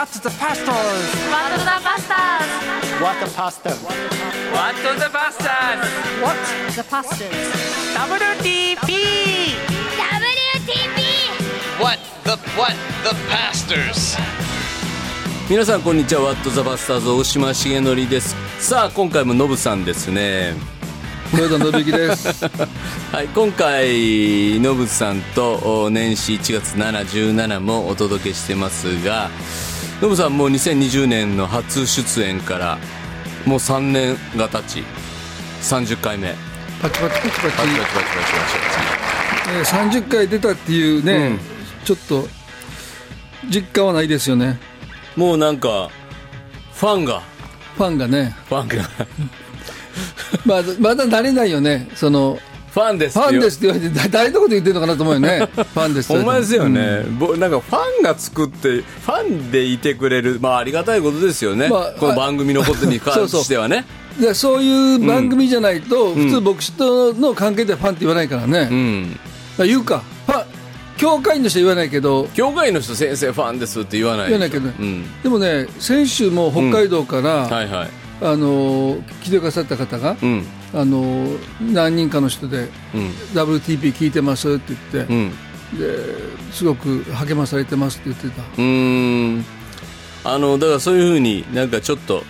What the pastors? What the Bastards What the pasta? What the bastards? What the Pastors WTP! WTP What the what the pastors? 皆さんこんにちはワットザバスターズ大島重則ですさあ今回もノブさんですね豊田信之です。はい今回ノブさんとお年始1月717もお届けしてますがノブさんもう2020年の初出演からもう3年が経ち30回目。パチパチパチパチ。パチパチパチパチパチえー30回出たっていうね、うん。ちょっと実感はないですよね。もうなんかファンが。ファンがね、ファンが。まだまだ慣れないよね。そのファンです。フってよァンですって言われてだ誰のこと言ってるのかなと思うよね。ファンですってほんまですよね、うん。ぼなんかファンが作ってファンでいてくれるまあありがたいことですよね、まあこの番組のことに関そうそう。してはねでそういう番組じゃないと、普通牧師との関係ではファンって言わないからね。うん。まあ言うか。ファン教会員の人は言わないけど。教会の人先生ファンですって言わない言わないけど、うん、でもね先週も北海道から、はいはいあの来てくださった方が、うん。あの何人かの人でうん。WTP 聞いてますって言って、うん。ですごく励まされてますって言ってた。うーん。あのだからそういうふうになんかちょっと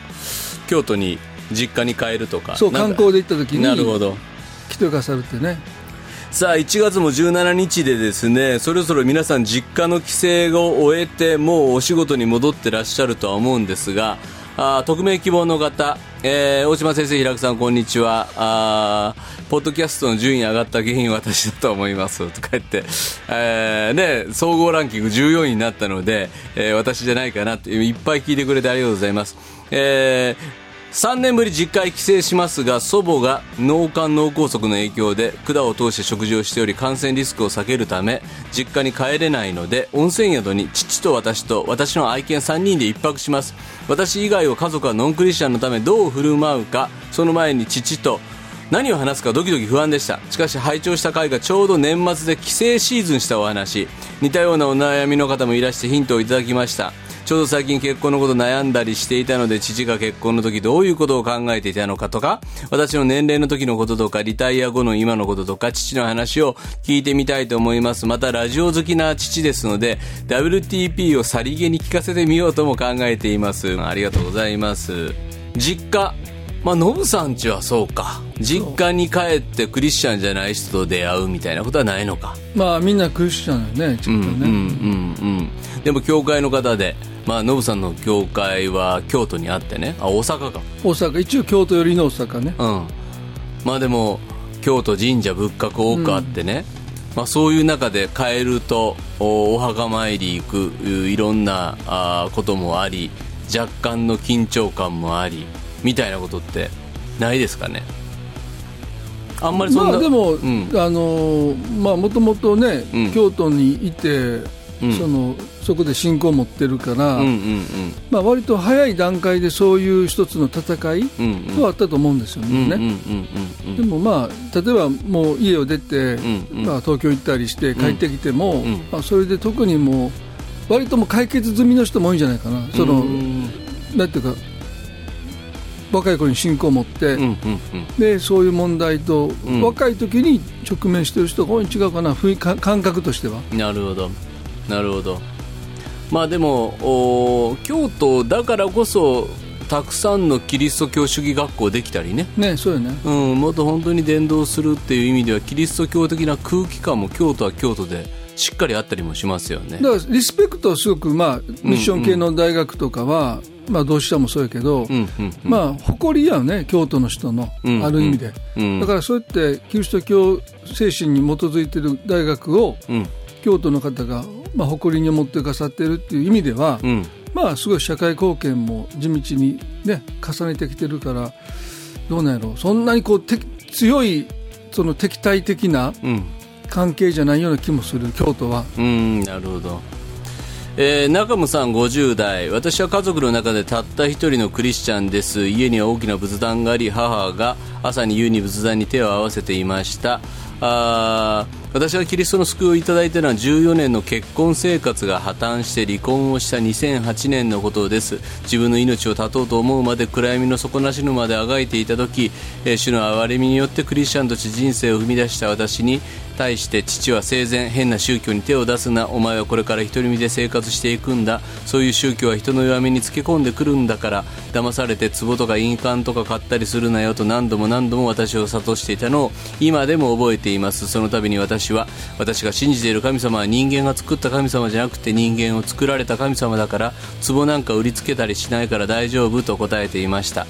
京都に実家に帰るとかそう観光で行った時になるほど。来てくださるってね。さあ1月も17日でですねそろそろ皆さん実家の帰省を終えてもうお仕事に戻ってらっしゃるとは思うんですがあ匿名希望の方、えー大島先生平久さんこんにちは。あポッドキャストの順位上がった原因は私だと思います。とか言って、えーね、総合ランキング14位になったので、えー私じゃないかなっていっぱい聞いてくれてありがとうございます、えー3年ぶり実家へ帰省しますが祖母が脳幹脳梗塞の影響で管を通して食事をしており感染リスクを避けるため実家に帰れないので温泉宿に父と私と私の愛犬3人で1泊します。私以外は家族はノンクリスチャンのためどう振る舞うかその前に父と何を話すかドキドキ不安でした。しかし拝聴した回がちょうど年末で帰省シーズンしたお話。似たようなお悩みの方もいらしてヒントをいただきました。ちょうど最近結婚のこと悩んだりしていたので父が結婚の時どういうことを考えていたのかとか私の年齢の時のこととかリタイア後の今のこととか父の話を聞いてみたいと思います。またラジオ好きな父ですので WTP をさりげに聞かせてみようとも考えています。ありがとうございます。実家。まあ、ノブさんちはそうか。実家に帰ってクリスチャンじゃない人と出会うみたいなことはないのか。まあみんなクリスチャンだよねちょっとね、うんうんうんでも教会の方でまあノブさんの教会は京都にあってね。あ大阪か。大阪。一応京都寄りの大阪ね。うん。まあでも京都神社仏閣多くあってね、まあ、そういう中で帰るとおお墓参り行くいろんなあーこともあり若干の緊張感もありみたいなことってないですかね？あんまりそんな、まあでも、うん。あのまあもともとね、うん。京都にいて、うん。そのそこで信仰を持ってるから、うんうんまあ割と早い段階でそういう一つの戦いうんうん。うんはあったと思うんですよね。うんうんうんうんでもまあ例えばもう家を出て、んうん。まあ、東京行ったりして帰ってきても、ん。まあ、それで特にもう割ともう解決済みの人も多いんじゃないかな。その、うん。なんていうか若い頃に信仰を持って、うんうんうん。でそういう問題と、ん。若い時に直面してる人が多いに違うかな感覚としては。なるほど。なるほど。まあでもお京都だからこそたくさんのキリスト教主義学校できたりね。ねそうよね。うん、もっと本当に伝道するっていう意味ではキリスト教的な空気感も京都は京都でしっかりあったりもしますよね。だからリスペクトはすごく、まあ、ミッション系の大学とかは、まあ、同志社もそうやけど、うんうんうん。まあ、誇りやよね京都の人の、うんある意味で、うん。だからそうやってキリスト教精神に基づいている大学をうん。京都の方が、まあ、誇りに思ってくださっているっていう意味では、うん。まあ、すごい社会貢献も地道に、ね、重ねてきてるからどうなんやろう。そんなにこうて強いその敵対的なうん。関係じゃないような気もする京都は。うんなるほどえー中野さん50代私は家族の中でたった一人のクリスチャンです。家には大きな仏壇があり母が朝に夕に仏壇に手を合わせていました。あー私はキリストの救いをいただいたのは14年の結婚生活が破綻して離婚をした2008年のことです。自分の命を絶とうと思うまで暗闇の底なし沼であがいていた時、えー主の憐れみによってクリスチャンとして人生を踏み出した私に対して父は生前変な宗教に手を出すなお前はこれから独り身で生活していくんだ。そういう宗教は人の弱みにつけ込んでくるんだから騙されて壺とか印鑑とか買ったりするなよと何度も何度も私を諭していたのを今でも覚えています。その度に私は私が信じている神様は人間が作った神様じゃなくて人間を作られた神様だから壺なんか売りつけたりしないから大丈夫と答えていました。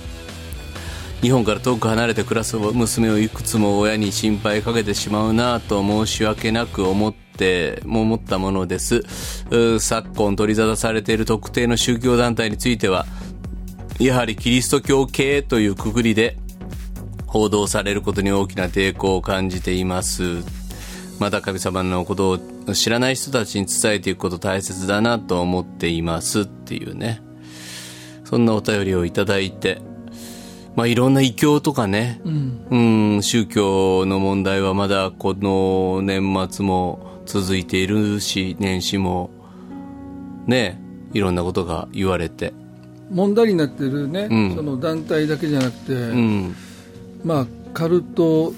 日本から遠く離れて暮らす娘をいくつも親に心配かけてしまうなと申し訳なく思っても思ったものです。昨今取り沙汰されている特定の宗教団体についてはやはりキリスト教系というくくりで報道されることに大きな抵抗を感じています。まだ神様のことを知らない人たちに伝えていくこと大切だなと思っていますっていうね。そんなお便りをいただいてまあ、いろんな異教とかね、うん、宗教の問題はまだこの年末も続いているし、年始も、ね、いろんなことが言われて、問題になってるね、うん。その団体だけじゃなくて、うん、まあ、カルト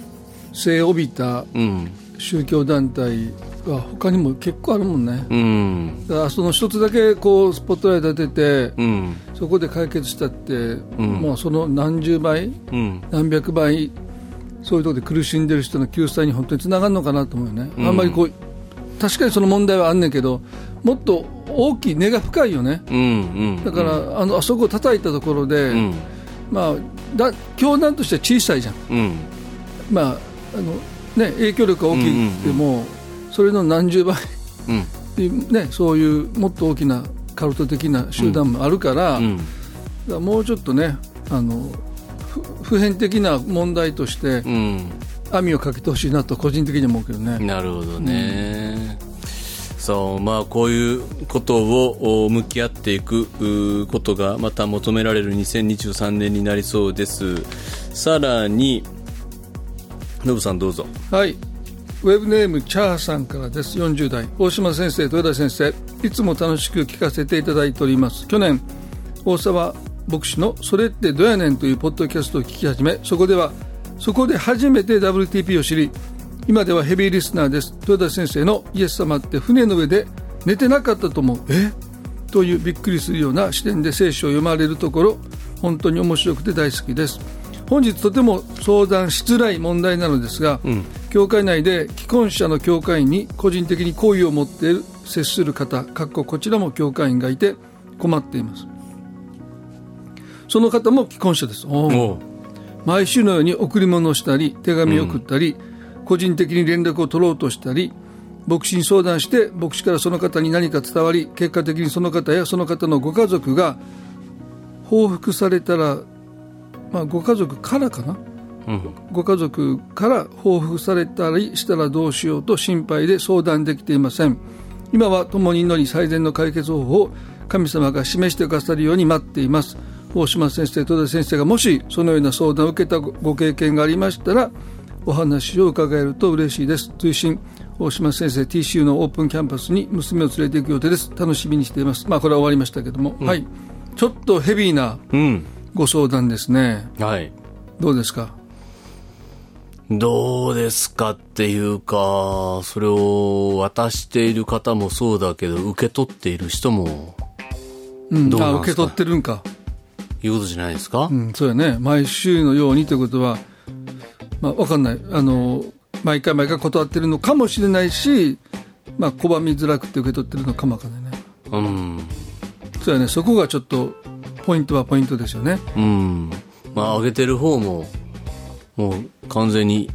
性を帯びたうん、宗教団体は他にも結構あるもんね、うん、だからその一つだけこうスポットライト当てて、うん、そこで解決したって、ん。もうその何十倍、うん、何百倍、そういうところで苦しんでる人の救済に本当につながるのかなと思うよね、うん。あんまりこう確かにその問題はあんねんけど、もっと大きい根が深いよね。だから、あのあそこを叩いたところで、うん、まあ、だ教団としては小さいじゃん、まああのね、影響力が大きいっても、それの何十倍、うん、ね、そういうもっと大きなカルト的な集団もあるから、からもうちょっとねあのふ普遍的な問題としてうん。網をかけてほしいなと個人的に思うけどね。なるほどね。そう、まあ、こういうことをお向き合っていくうことがまた求められる2023年になりそうです。さらに、ノブさんどうぞ。はい。ウェブネームチャーさんからです。40代。大島先生、豊田先生、いつも楽しく聞かせていただいております。去年、大沢牧師のそれってどやねんというポッドキャストを聞き始め、そこでは、そこで初めて WTP を知り、今ではヘビーリスナーです。豊田先生のイエス様って船の上で寝てなかったと思う。え？というびっくりするような視点で聖書を読まれるところ、本当に面白くて大好きです。本日とても相談しづらい問題なのですが、教会内で既婚者の教会員に個人的に好意を持っている接する方かっここちらも教会員がいて困っています。その方も既婚者です。毎週のように贈り物をしたり手紙を送ったり、個人的に連絡を取ろうとしたり牧師に相談して牧師からその方に何か伝わり結果的にその方やその方のご家族が報復されたら、まあ、ご家族からかな。うん、ご家族から報復されたりしたらどうしようと心配で相談できていません。今は共に祈り最善の解決方法を神様が示してくださるように待っています。大島先生戸田先生がもしそのような相談を受けたごご経験がありましたらお話を伺えると嬉しいです。追伸大島先生 TCU のオープンキャンパスに娘を連れて行く予定です。楽しみにしています。まあこれは終わりましたけども、はい。ちょっとヘビーなうん。ご相談ですね。はい。どうですか？どうですかっていうか、それを渡している方もそうだけど、受け取っている人も、うん。どうなんすか？あ受け取ってるんか。いうことじゃないですか、うん、そうやね、毎週のようにということは、まあ、わかんない、あの毎回毎回断ってるのかもしれないし、まあ、拒みづらくて受け取ってるのかもわかんないね、うん。そうやね、そこがちょっと、ポイントはポイントですよね。うん。まあ、上げてる方も、もう完全に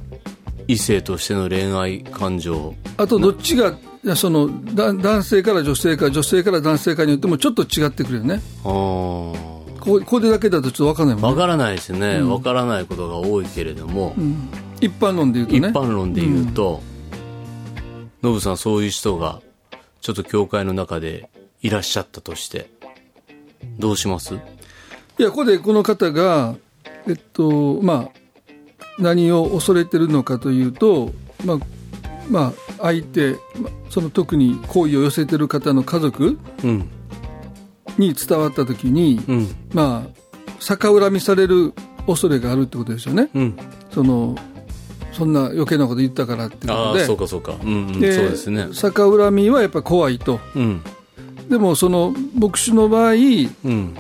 異性としての恋愛感情。あと、どっちが、そのだ男性から女性か、女性から男性かによってもちょっと違ってくるよね。ああ。こここれだけだとちょっとわかんないもんね。わからないですね。わ、からないことが多いけれども、一般論で言うと一ね。般論で言うと、ノブさんそういう人が、ちょっと教会の中でいらっしゃったとして、どうします？いや、ここでこの方が、えっと、まあ、何を恐れてるのかというと、まあ、まあ、相手、まその特に好意を寄せてる方の家族うん。に伝わった時に、うん。まあ、逆恨みされる恐れがあるってことですよね。うん。そのそんな余計なこと言ったからってことでああ、そうかそうか。うん、うん。でそうですね。逆恨みはやっぱ怖いとうん。でもその牧師の場合うん。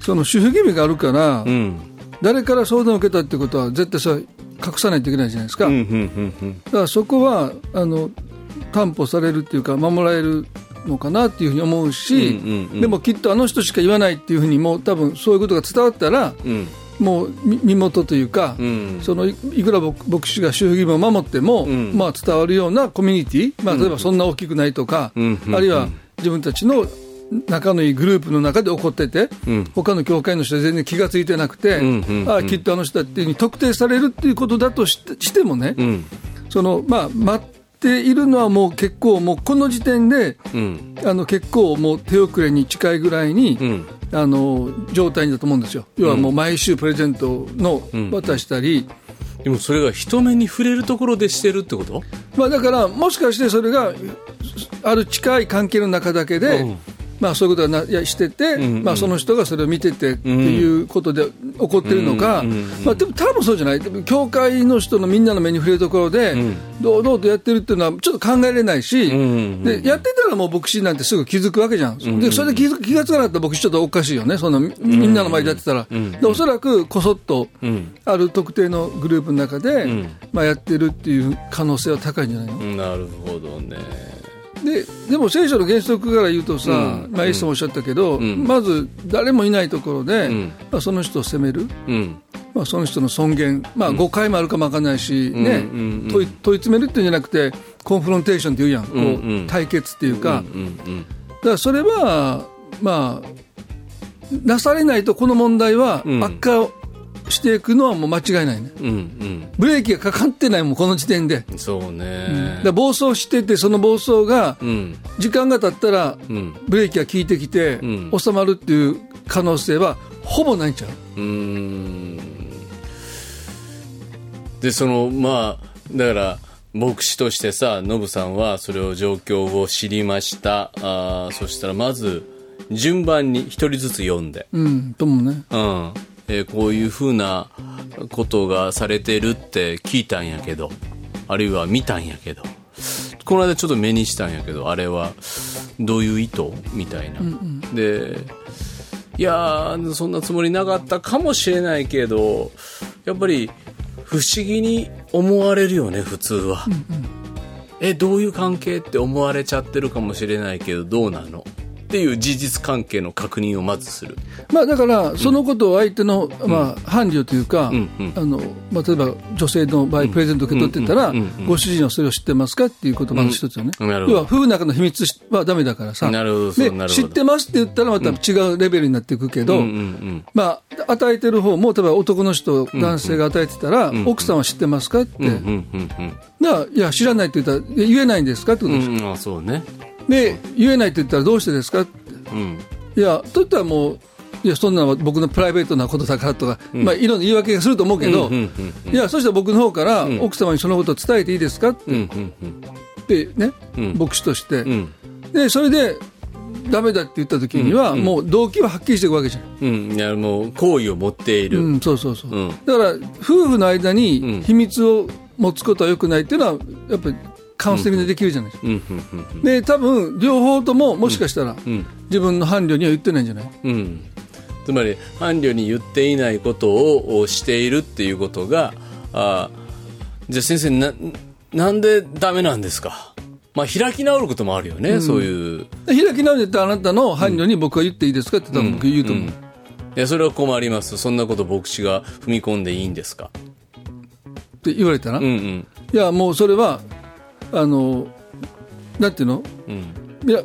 その主婦義務があるから、うん。誰から相談を受けたってことは絶対それ隠さないといけないじゃないですか、うん。うん。うん。だからそこはあの担保されるっていうか守られるのかなっていうふうに思うし、うんうんうんでもきっとあの人しか言わないっていうふうにもう多分そういうことが伝わったらうん。もうみ身元というか、うん。そのいいくら牧牧師が主義義務を守っても、んまあ、伝わるようなコミュニティ、まあ、例えばそんな大きくないとか、うんあるいは自分たちの仲のいいグループの中で起こってて、うん他の教会の人は全然気がついてなくて、うんうんうんああきっとあの人だっていうに特定されるっていうことだとしてしてもね、うん。そのまあ、待っているのはもう結構、もうこの時点で、うん。あの結構もう手遅れに近いぐらいに、うん。あの状態だと思うんですよ、要はもう毎週プレゼントのん渡したり、でもそれが人目に触れるところでしてるってこと？まあ、だから、もしかしてそれがある近い関係の中だけで、うんまあ、そういうことがなしてて、んうん。まあ、その人がそれを見ててっていうことで起こってるのか、うんうんうん。まあ、でも多分そうじゃない、教会の人のみんなの目に触れるところで、堂々とやってるっていうのはちょっと考えられないし、んうん。でやってたらもう牧師なんてすぐ気づくわけじゃん、でそれで気づ気がつかなかったら牧師ちょっとおかしいよね、そんなみみんなの前でやってたら、でおそらくこそっと、ん。ある特定のグループの中で、ん。まあ、やってるっていう可能性は高いんじゃないの？なるほどね。ででも聖書の原則から言うとさ、うん。まあ、イエスもおっしゃったけど、ん。まず誰もいないところで、ん。まあ、その人を責める、うん。まあ、その人の尊厳、まあ、誤解もあるかもわかんないし、ね。うん。うん。問い問い詰めるっていうんじゃなくてコンフロンテーションっていうやん、こううん。うん対決っていうか、うん。うん。だからそれは、まあ、なされないとこの問題はうん。悪化していくのはもう間違いないね、うんブレーキがかかってないもんこの時点で。うん。そうだかね。ら暴走してて、その暴走がうん。時間が経ったら、うん。ブレーキが効いてきて、うん収まるっていう可能性はほぼないんちゃう？うーんでそのまあだから牧師としてさノブさんはそれを状況を知りましたあーそしたらまず順番に一人ずつ読んで、うん、ともね。うんえーこういうふうなことがされてるって聞いたんやけどあるいは見たんやけどこの間ちょっと目にしたんやけどあれはどういう意図みたいな、でいやーそんなつもりなかったかもしれないけどやっぱり不思議に思われるよね普通は、えどういう関係って思われちゃってるかもしれないけどどうなの？っていう事実関係の確認をまずする。まあ、だから、そのことを相手の、まあ、伴侶というか、あのまあ、例えば女性の場合、プレゼント受け取ってたら、ご主人はそれを知ってますかっていうことまず一つよね。要は、夫婦の中の秘密はダメだからさ。なるほどで知ってますって言ったら、また違うレベルになっていくけど、まあ、与えてる方も、例えば男の人、男性が与えてたら、奥さんは知ってますかって。いや、知らないって言ったら、言えないんですかってことです。うんうんあそうねで、言えないって言ったらどうしてですか？って。うん。いや、といったらもう、いや、そんなのは僕のプライベートなことだからとか、まあ、いろんな言い訳がすると思うけど、うんうんうんいや、そしたら僕の方から、奥様にそのことを伝えていいですか？っうんうんうん。てね、うん。牧師として、うん。で、それで、ダメだって言った時には、もう動機ははっきりしていくわけじゃん。うん。いやもう好意を持っている、うん、そうそうそう。うん。だから、夫婦の間うん。に秘密を持つことはよくないっていうのは、やっぱりカウンセリングでできるじゃないですか。うんうんうんで、多分、両方とも、もしかしたら、うん。自分の伴侶には言ってないんじゃない？うん。つまり伴侶に言っていないことをしているっていうことがあじゃあ先生ななんでダメなんですか？まあ開き直ることもあるよね、そういう。で開き直りであなたの伴侶に僕は言っていいですかって多分僕言うと思う。いやそれは困ります。そんなこと牧師が踏み込んでいいんですか？って言われたら、いうんうん。や、もうそれは、あの、なんていうの？うん。いや、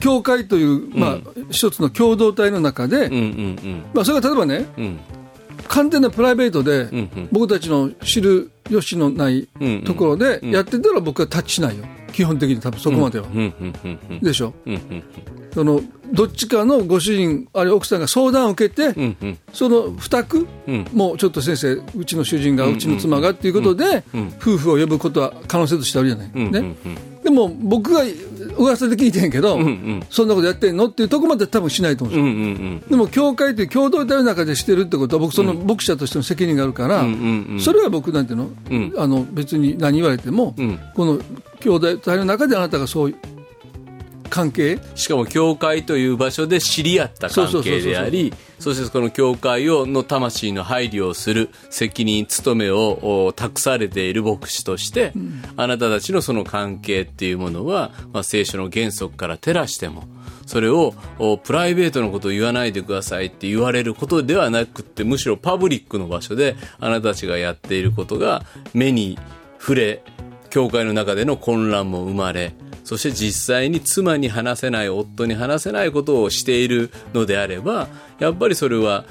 教会という、まあ、一つの共同体の中で、うんうんまあ、それが例えばね、うん。うん完全なプライベートで、んうん。僕たちの知る由のないうんうん。ところでやってたら僕はタッチしないよ。基本的に多分そこまでは、うんうんうんうんでしょ？うんうんそのどっちかのご主人あるいは奥さんが相談を受けて、うんうん。その負託、うん。もうちょっと先生うちの主人がうちの妻がっていうことで、夫婦を呼ぶことは可能性としてあるじゃない、うんうんね。でも僕が噂で聞いてんけど、んそんなことやってんのっていうところまで多分しないと思う。んですようんうんうん。でも教会という共同体の中でしてるってことは、僕、その牧者としての責任があるから、うんうんうん。それは僕なんていうの,、ん。あの別に何言われても、ん。この共同体の中であなたがそう関係、しかも教会という場所で知り合った関係でありそしてこの教会をの魂の配慮をする責任務めをお託されている牧師として、あなたたちのその関係っていうものは、まあ、聖書の原則から照らしてもそれをおプライベートのことを言わないでくださいって言われることではなくってむしろパブリックの場所であなたたちがやっていることが目に触れ教会の中での混乱も生まれそして実際に妻に話せない夫に話せないことをしているのであればやっぱりそれは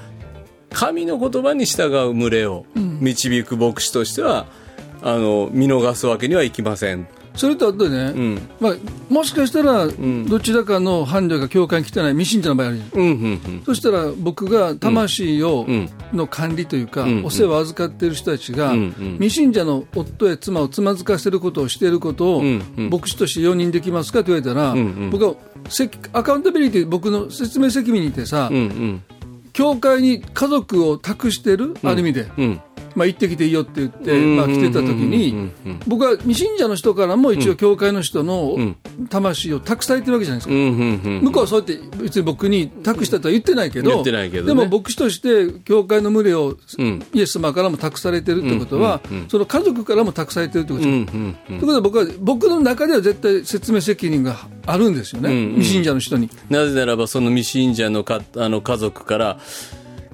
神の言葉に従う群れを導く牧師としては、あの見逃すわけにはいきません。それとあとね、ん。まあ、もしかしたら、どちらかの伴侶が教会に来てない未信者の場合あるじゃん。うんうんそしたら僕が魂を、ん。の管理というか、んお世話を預かっている人たちが、未信者の夫や妻をつまずかせることをしていることを、牧師として容認できますかと言われたら、僕はせアカウンタビリティ僕の説明責任にてさ、教会に家族を託してる、ある意味で、うんまあ、行ってきていいよって言って、うんまあ、来てた時に、僕は未信者の人からも一応教会の人のん魂を託されてるわけじゃないですか。向こうはそうやって別に僕に託したとは言ってないけど、言ってないけどね。でも牧師として教会の群れをうん。イエス様からも託されてるってことは、その家族からも託されてるってことうです。んうん。ということは僕は僕の中では絶対説明責任があるんですよね、うん。未信者の人に。なぜならばその未信者のかあの家族から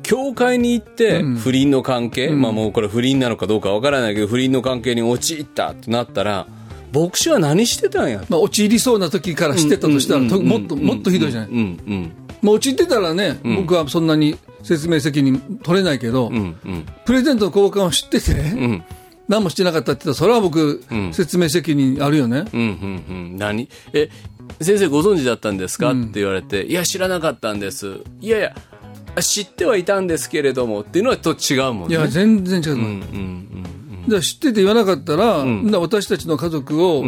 教会に行って不倫の関係、まあもうこれ不倫なのかどうかわからないけど不倫の関係に陥ったってなったら牧師は何してたんや？まあ、陥りそうな時から知ってたとしたら、ともっともっとひどいじゃない、うんうんもう陥ってたらね、僕はそんなに説明責任取れないけど、うんうん。プレゼントの交換を知ってて、ん。何もしてなかったって言ったら、それは僕、説明責任あるよね。うんうんうん。何？え先生ご存知だったんですか、って言われていや知らなかったんです。いやいや知ってはいたんですけれどもっていうのはと違うもんね。いや、全然違う。うんうんだから知ってて言わなかったら、な私たちの家族を、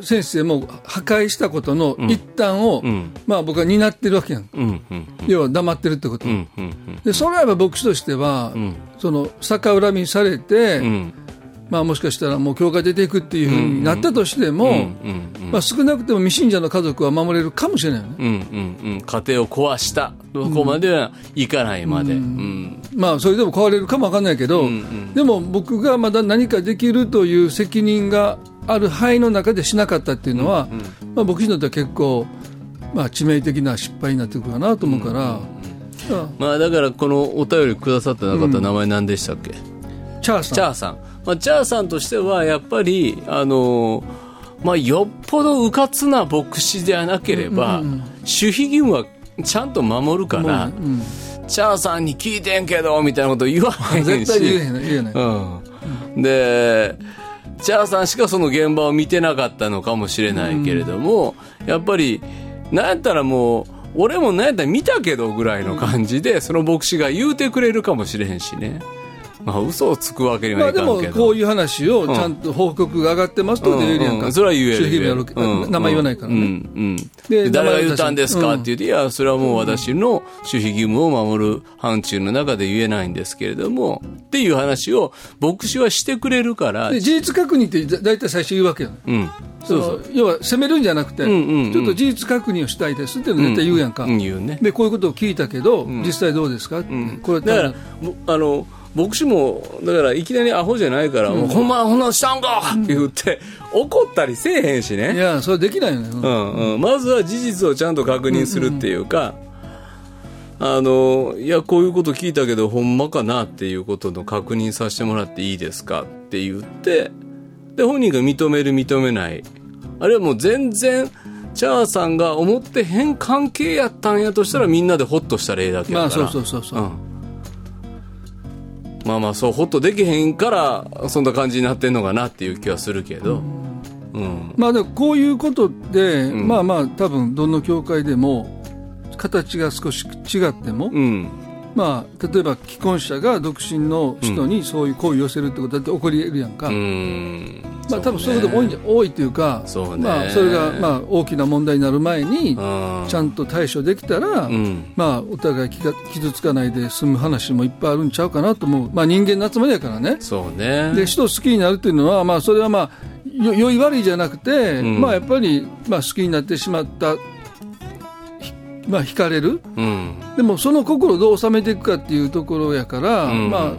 先生も破壊したことの一端を、ん。まあ僕は担ってるわけやん。うんうんうん。要は黙ってるってこと。うんうんで、それはやっぱ牧師としては、その逆恨みされて、うんまあもしかしたらもう教会出ていくっていうふうになったとしても、まあ少なくても未信者の家族は守れるかもしれないよね。うん。うん。うん家庭を壊したどこまではいかないまで、うん。まあそれでも壊れるかもわかんないけど、でも僕がまだ何かできるという責任がある範囲の中でしなかったっていうのは、まあ僕にとっては結構、まあ致命的な失敗になってくるかなと思うから、まあまあだからこのお便りくださった方、名前何でしたっけ？チャーさん。まあ、チャーさんとしてはやっぱりあのまあ、よっぽどうかつな牧師ではなければ、守秘義務はちゃんと守るから、うんチャーさんに聞いてんけどみたいなこと言わへんし。絶対に言えへんの言えない。うん、でチャーさんしかその現場を見てなかったのかもしれないけれども、やっぱりなんやったらもう俺もなんやったら見たけどぐらいの感じで、その牧師が言うてくれるかもしれへんしねまあ嘘をつくわけにまあではいかんけど、もこういう話をちゃんと報告が上がってますと言えるやんか、うんうんそれは言える守秘義務やる。言える名前言わないからね、うんうん。でで誰が言ったんですかうんって言って、いやそれはもう私の守秘義務を守る範疇の中で言えないんですけれどもっていう話を牧師はしてくれるから。で事実確認ってだ大体最初言うわけよ、うん。その要は責めるんじゃなくて、んうんうん。ちょっと事実確認をしたいですって絶対言うやんか、うん言うね。でこういうことを聞いたけど、実際どうですかって、これだからぼあの牧師もだからいきなりアホじゃないから、もうほんまほんなんしたんかって言って怒ったりせえへんしいね、やそれできないよ。ね、うんうん、まずは事実をちゃんと確認するっていうか、あのいやこういうこと聞いたけどほんまかなっていうことの確認させてもらっていいですかって言ってで本人が認める認めない。あるいはもう全然チャーさんが思ってへん関係やったんやとしたらみんなでホッとした例だけやから。まあそうそうそうそう、うんまあまあそうホッとできへんからそんな感じになってんのかなっていう気はするけど、うん。まあでもこういうことで、ん。まあまあ多分どの教会でも形が少し違っても、うんまあ例えば既婚者が独身の人にそういう行為を寄せるってことだって起こり得るやんか、うん。まあ多分そういうことも多いんじゃ、多いというかそうね。まあそれがまあ大きな問題になる前にうん。ちゃんと対処できたら、ん。まあお互い傷つかないで済む話もいっぱいあるんちゃうかなと思う。まあ人間の集まりやからね。そうね。で人を好きになるっていうのは、まあ、それはまあよ良い悪いじゃなくて、ん。まあまあ、やっぱり、まあ、好きになってしまった、ひまあ、惹かれる。うん。でもその心をどう収めていくかっていうところやから、ん。まあ、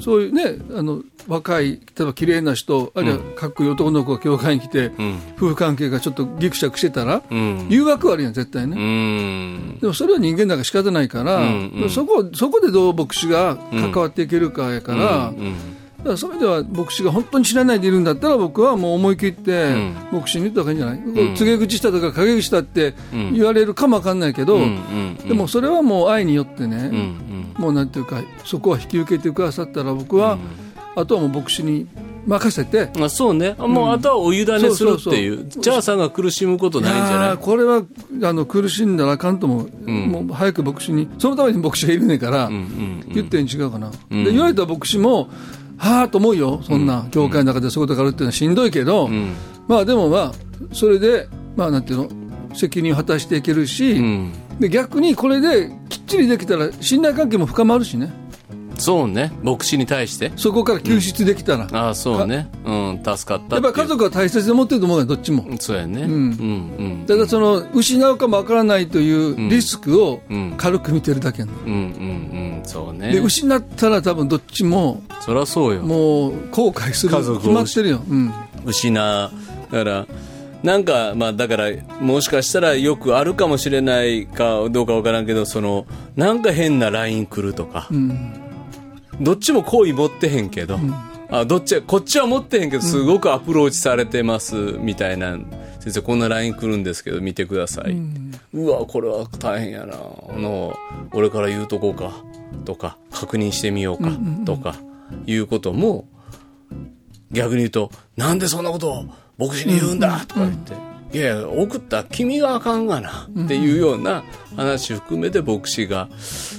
そういうねあの若い例えば綺麗な人あるいはかっこいい男の子が教会に来て、ん。夫婦関係がちょっとギクシャクしてたら、うん。誘惑はあるやん絶対ね。うん。でもそれは人間だから仕方ないから、うん。うん。そこそこでどう牧師が関わっていけるかやから、うんだからそういう意味では牧師が本当に知らないでいるんだったら僕はもう思い切ってん。牧師に言った方がいいんじゃない、こう告げ口したとか陰口したってん。言われるかもわかんないけど、でもそれはもう愛によってね、うんうん。もうなんていうかそこは引き受けてくださったら僕は、あとはもう牧師に任せて。あそうね、もうあとはお委ねするっていう、チャーさんが苦しむことないんじゃない？ーこれはあの苦しんだらあかんと思う、もう早く牧師に、そのために牧師がいるねんから、言ってん違うかな、で言われた牧師も、はあと思うよ、そんな、教会の中でそういうことがあるっていうのはしんどいけど、まあでもまあ、それで、まあなんていうの、責任を果たしていけるし、ん。で逆にこれできっちりできたら、信頼関係も深まるしね、そうね。牧師に対して？そこから救出できたら、ああそうね。うん。助かったやっぱり家族族は大切に持ってると思うよ、どっちも。そうやね。うん。うんただその失うかもわからないというリスクをん。軽く見てるだけなの、うんうんうん。そうね。で失ったら多分どっちもそりゃそうよ。もう後悔する家族を決まってるよ、うん、失うだから。なんかまあだからもしかしたらよくあるかもしれないかどうかわからんけどそのなんか変な LINE 来るとか、どっちも好意持ってへんけど、あどっちこっちは持ってへんけどすごくアプローチされてますみたいな、先生こんな LINE 来るんですけど見てください、うわこれは大変やな。あの俺から言うとこうか。とか確認してみようか。とかいうことも逆に言うと、なんでそんなことを牧師に言うんだとか言って、いやいや、送った君があかんがなっていうような話含めて牧師が、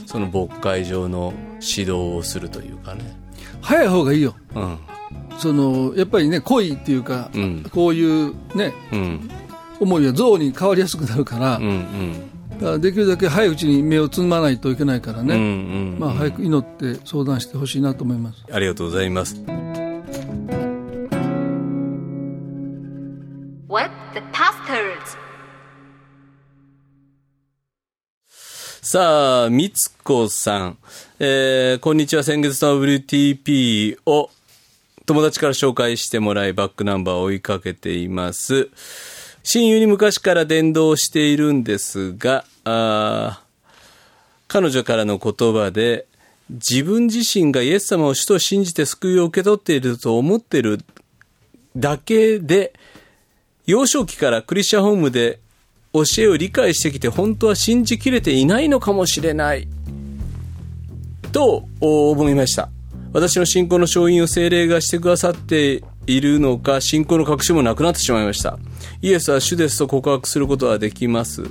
その牧会上の指導をするというかね。早い方がいいようん。そのやっぱりね恋っていうか、んこういうねうん。思いは憎悪に変わりやすくなるから,、うんうん。だからできるだけ早いうちに目をつまないといけないからね、うんうん。まあ、早く祈って相談してほしいなと思いますありがとうございます。さあ、みつこさん。えー、こんにちは。先月の WTP を友達から紹介してもらい、バックナンバーを追いかけています。親友に昔から伝道しているんですが、あ彼女からの言葉で、自分自身がイエス様を主と信じて救いを受け取っていると思っているだけで、幼少期からクリスチャンホームで教えを理解してきて本当は信じきれていないのかもしれない。と思いました。私の信仰の勝因を精霊がしてくださっているのか信仰の確信もなくなってしまいました。イエスは主ですと告白することはできます。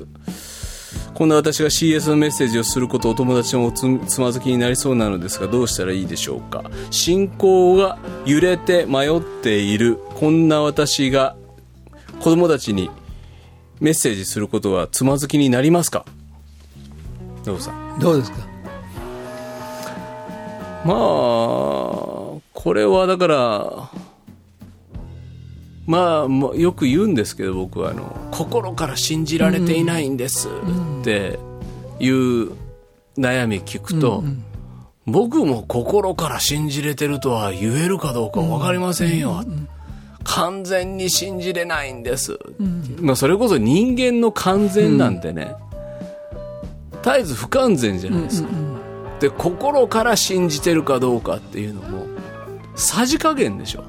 こんな私が CS のメッセージをすることお友達もつまずきになりそうなのですがどうしたらいいでしょうか。信仰が揺れて迷っている。こんな私が子供たちにメッセージすることはつまずきになりますか？どうさん。どうですか？まあこれはだからまあよく言うんですけど僕はあの心から信じられていないんですっていう悩み聞くと、僕も心から信じれてるとは言えるかどうか分かりませんよ、完全に信じれないんです、まあ、それこそ人間の完全なんてね、絶えず不完全じゃないですか、で心から信じてるかどうかっていうのもさじ加減でしょ。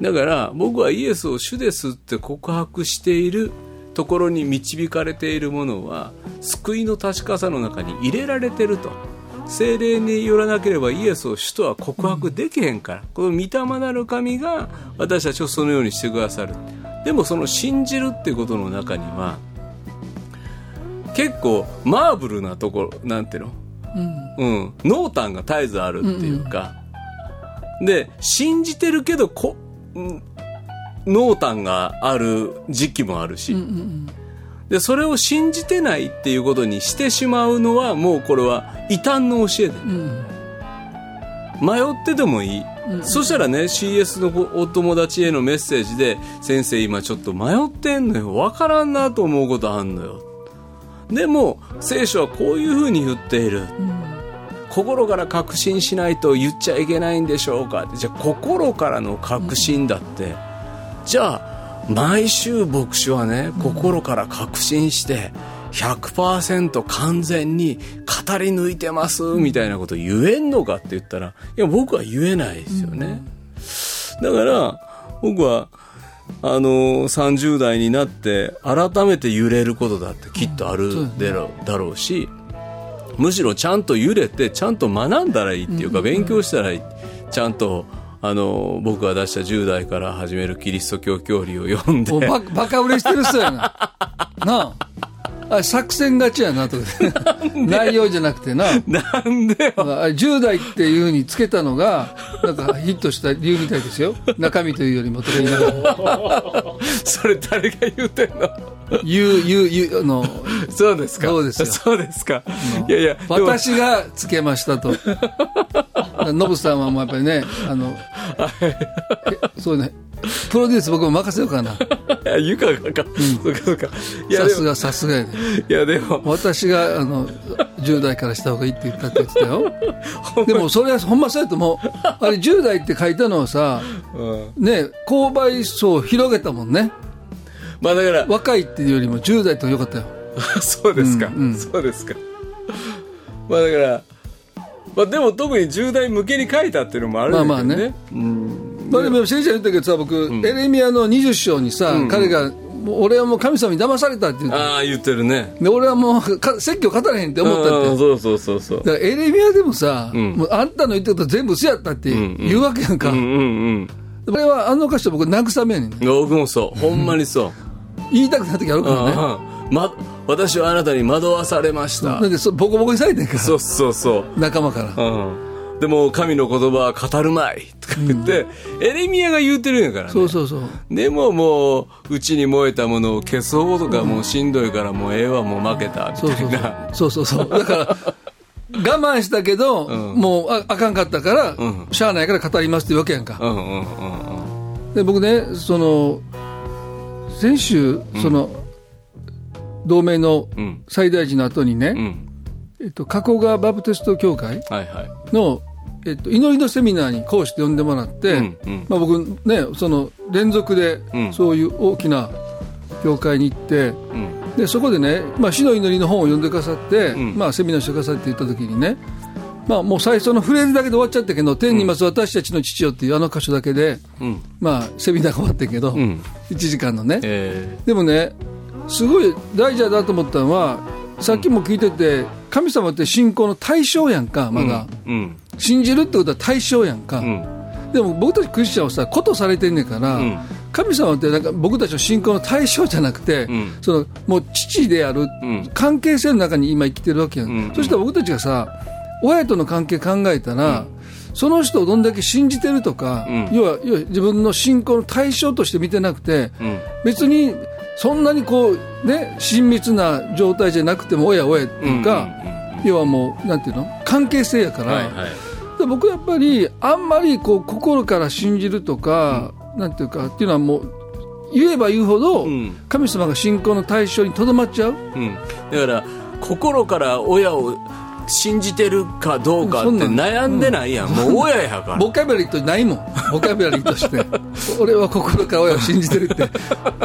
だから僕はイエスを主ですって告白しているところに導かれているものは救いの確かさの中に入れられてると精霊によらなければイエスを主とは告白できへんから、この御霊なる神が私たちをそのようにしてくださる。でもその信じるっていうことの中には結構マーブルなところなんていうの、うん。濃淡が絶えずあるっていうか、で信じてるけどこ、うん濃淡がある時期もあるし、でそれを信じてないっていうことにしてしまうのはもうこれは異端の教えで、迷っててもいい、そしたらね CS のお友達へのメッセージで「先生今ちょっと迷ってんのよ。分からんなと思うことあんのよ」でも聖書はこういうふうに言っている、心から確信しないと言っちゃいけないんでしょうかじゃあ心からの確信だって、じゃあ毎週牧師はね心から確信して100%完全に語り抜いてますみたいなこと言えんのかって言ったらいや僕は言えないですよね、だから僕はあの30代になって改めて揺れることだってきっとあるだろうだろうしむしろちゃんと揺れてちゃんと学んだらいいっていうか勉強したらいいちゃんとあの僕が出した10代から始めるキリスト教教理を読んでババカ売れしてる人やな。なあ。あ作戦勝ちやなとか内容じゃなくてな。なんでよあ10代っていうふうにつけたのが、なんかヒットした理由みたいですよ。中身というよりもとか言いながら。それ誰が言うてんの？言う、言う、言う、あの、そうですか。そうですよ。そうですか。いやいや私がつけましたと。ノブさんはもうやっぱりね、あの、えそうね、プロデュース僕も任せようかな。いやゆかがか、そうかそうか。いやでも。さすが、さすがやで。いやでも。私があの10代からした方がいいって言ったって言ってたよ。でもそれはほんまそうやと思う。あれ10代って書いたのはさうん。ね購買層を広げたもんねまあだから若いっていうよりも10代とよかったよ。そうですか、うんうん。そうですか。まあだからまあでも特に10代向けに書いたっていうのもあるんだけどね,、まあまあね。うん。まあでも先生言ったけどさ僕、エレミアの20章にさ、彼がもう俺はもう神様に騙されたって言ってああ言ってるね。で俺はもうか説教語らへんって思ったって。うんそうそうそうそう。だからエレミアでもさ、ん。もうあんたの言ってること全部嘘やったって言うわけやんか、うんうんこれはあの箇所僕慰めやねん。僕もそう。ほんまにそう、言いたくなる時あるからね、うんま、私はあなたに惑わされました。なんでそボコボコにされてんか。らそうそうそう。仲間から。うん、でも神の言葉は語るまい。とか言って、エレミアが言うてるんやからね。そうそうそう。でももううちに燃えたものを消そうとかもうしんどいからもうええわもう負けたそうそうみたいな。そうそうそう。そう だから我慢したけど、もうああかんかったから、ん。しゃあないから語りますっていうわけやんか、うんうんうんうん。で僕ねその先週その、同盟のうん。最大寺の後にね、うん。えっと、加古川バプテスト教会の、えっと、祈りのセミナーに講師で呼んでもらって、まあ、僕ねその連続でうん。そういう大きな教会に行って、うん。でそこでね、まあ、死の祈りの本を読んでくださって、ん。まあ、セミナーしてくださいって言った時にね、まあ、もう最初のフレーズだけで終わっちゃったけど、天にいます私たちの父よっていうあの箇所だけで、うん。まあ、セミナーが終わってんけど、ん。1時間のね、えでもね、すごい大事だなと思ったのは、さっきも聞いてて、神様って信仰の対象やんか、まだ。ーうん。信じるってことは対象やんか。うん。でも僕たちクリスチャンはさ、ことされてんねんから、ん。神様ってなんか僕たちの信仰の対象じゃなくて、ん。そのもう父である、ん。関係性の中に今生きてるわけやん。うん。そしたら僕たちがさ、親との関係考えたら、その人をどんだけ信じてるとか、うん。要は要は自分の信仰の対象として見てなくて、うん。別にそんなにこう、ね、親密な状態じゃなくても親親っていうか、要はもうなんていうの？関係性やから、で僕やっぱりあんまりこう心から信じるとか、なんていうかっていうのはもう言えば言うほど、うん。神様が信仰の対象にとどまっちゃう。うん。だから心から親を信じてるかどうかって悩んでないやん、もう親やから。ボキャブラリーとないもん。ボキャブラリーとして。俺は心から親を信じてるって。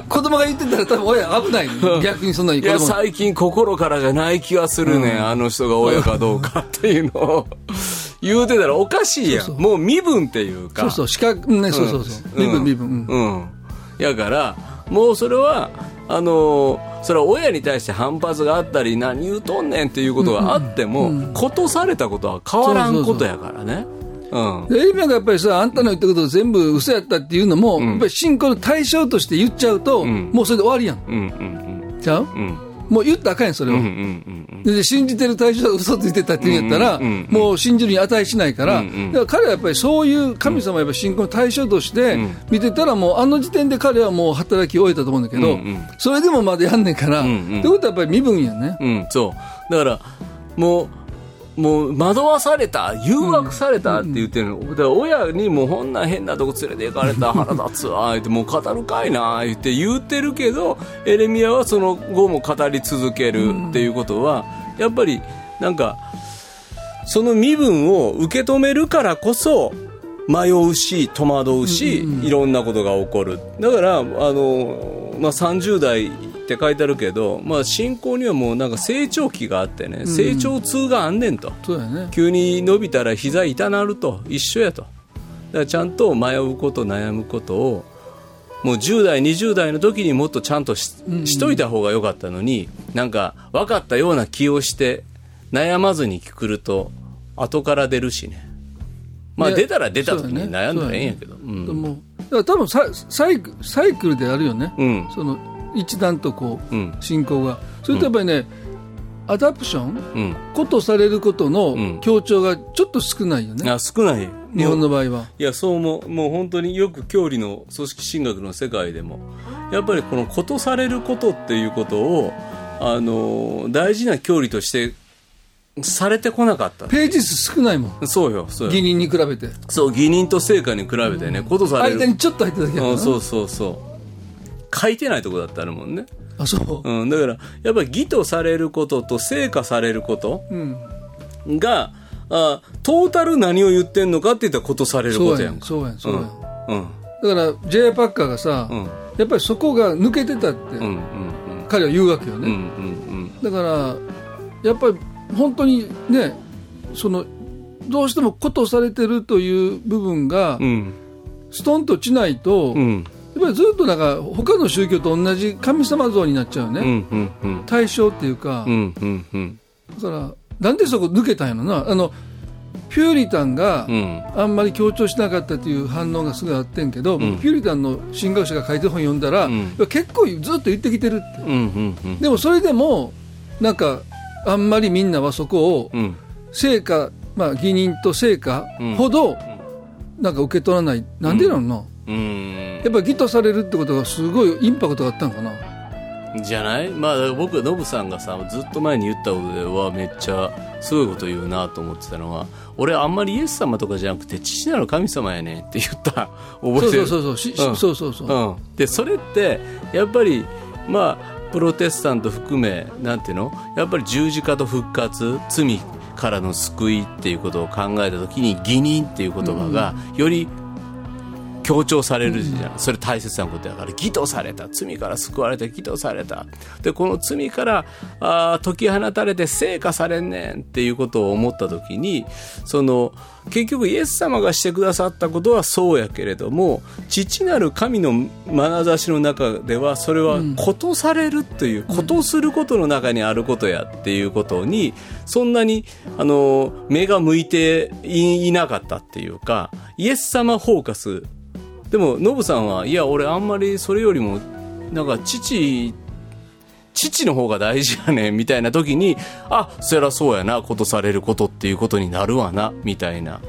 子供が言ってたら多分親危ない。の逆にそんなにいや最近心からじゃない気がするね、ん、あの人が親かどうかっていうのを。言うてたらおかしいやん。そうそう。もう身分っていうか。そうそう。視覚ね、そうそうそう。身分身分、うん。うん。やからもうそれはあのーそれは親に対して反発があったり何言うとんねんっていうことがあっても、ことされたことは変わらんことやからね。うんでエリミャがやっぱりさ、あんたの言ったこと全部嘘やったっていうのも、やっぱり信仰の対象として言っちゃうと、もうそれで終わりやん。うんうん。ちゃう、うんもう言ったらあかんやん、それを。うんうんうんで信じてる対象が嘘ついてたって言うんやったら、うんうんうんもう信じるに値しないから、うんうんだから彼はやっぱりそういう神様をやっぱり信仰の対象として見てたら、もうあの時点で彼はもう働き終えたと思うんだけど、うんうんそれでもまだやんねんから、んうんってことはやっぱり身分やね。うん、そう。だから、もう、もう惑わされた、誘惑されたって言ってるの。だから親にもうこんな変なとこ連れて行かれた腹立つわ、言ってもう語るかいな、言って言ってるけど、エレミアはその後も語り続けるっていうことは、やっぱりなんか、その身分を受け止めるからこそ、迷うし、戸惑うし、いろんなことが起こる。だから、あの、まあ、30代って書いてあるけど、まあ、信仰にはもうなんか成長期があってね、成長痛があんねんと。そうやね。急に伸びたら膝痛なると一緒やとだからちゃんと迷うこと悩むことをもう10代20代の時にもっとちゃんとし,、しといた方が良かったのになんか分かったような気をして悩まずに来ると後から出るしねまあね出たら出た時に悩んだらええんやけど、でうん。もだから多分ササイクサイクルであるよね、うん。その一段とこう、うん。進行が。それとやっぱりね、アダプション、うん。ことされることうん。の強調がちょっと少ないよね、あ少ない。日本の場合は。いやそう思う。もう本当によく教理の組織進学の世界でも。やっぱりこのことされることっていうことをあの大事な教理としてされてこなかった。ページ数少ないもん、そうよそうよ。義人に比べて。そう義人と成果に比べてねことされる。間にちょっと入っただけやそうそうそう。書いてないとこだってあるもんね、あ、そう。うん、だからやっぱり義とされることと成果されることうん。があトータル何を言ってんのかって言ったらことされることやんか。そうやんそうやんうん。うんだから、J. パッカーがさ、うん。やっぱりそこが抜けてたって、うんうん。彼は言うわけよね。うんうんうん。だから、やっぱり本当にね、その、どうしてもことされてるという部分がう、ん。ストンと落ちないと、うん。やっぱりずっとなんか他の宗教と同じ神様像になっちゃうね、うんうんうん。対象っていうか、うんうんうん。だからなんでそこ抜けたんやろな。あのピューリタンがうん。あんまり強調しなかったという反応がすごいあってんけど、ん。ピューリタンの神学者が書いてる本読んだら、ん。いや結構ずっと言ってきてるって。うんうんうん。でもそれでもなんかあんまりみんなはそこをうん。成果、まあ、義人と成果ほどなんか受け取らない、なんでなの？な、うん。やっぱり義とされるってことがすごいインパクトがあったのかな？じゃない？まあ僕はノブさんがさずっと前に言ったことではめっちゃすごいこと言うなと思ってたのは俺あんまりイエス様とかじゃなくて父なる神様やねんって言った。覚えてる？そうそうそうそう。うん。そうそうそう。うん、でそれってやっぱりまあプロテスタント含めなんていうの？やっぱり十字架と復活罪からの救いっていうことを考えた時に義人っていう言葉がより強調されるじゃん、それ大切なことやから。義とされた。罪から救われて義とされた。でこの罪からあー解き放たれて成果されんねんっていうことを思った時にその結局イエス様がしてくださったことはそうやけれども父なる神の眼差しの中ではそれはことされるという、ことすることの中にあることやっていうことにそんなにあの目が向いていいなかったっていうかイエス様フォーカスでもノブさんはいや俺あんまりそれよりもなんか父父の方が大事やねん みたいな時にあそりゃそうやなことされることっていうことになるわなみたいな。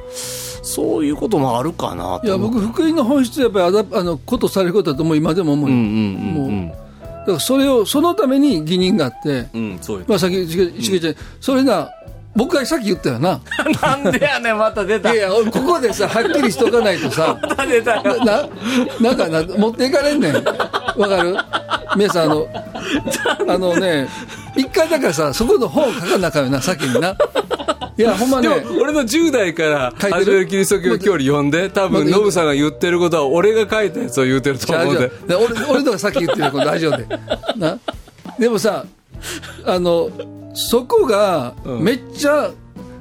そういうこともあるかないとや僕福音の本質はやっぱりあのことされることだともう今でも思うよ、うんうんうんうん。もだからそれをそのために義人があって、うんそうよ。まあ、さっき、しげちゃん、それな、僕がさっき言ったよな。なんでやねんまた出たいやいや、俺ここでさ、はっきりしとかないとさ、また出たよな、なんかな、持っていかれんねん。わかる？皆さん、あの、あのね、一回だからさ、そこの本書かなあかんよな、先にな。いや、ほんまでね、も俺の10代から書いてる？始めるキリスト教教理読んで多分まノブさんが言ってることは俺が書いたやつを言ってると思うでじゃあで俺俺とかさっき言ってるこのラジオで。な。でもさ、あの、そこが、めっちゃ、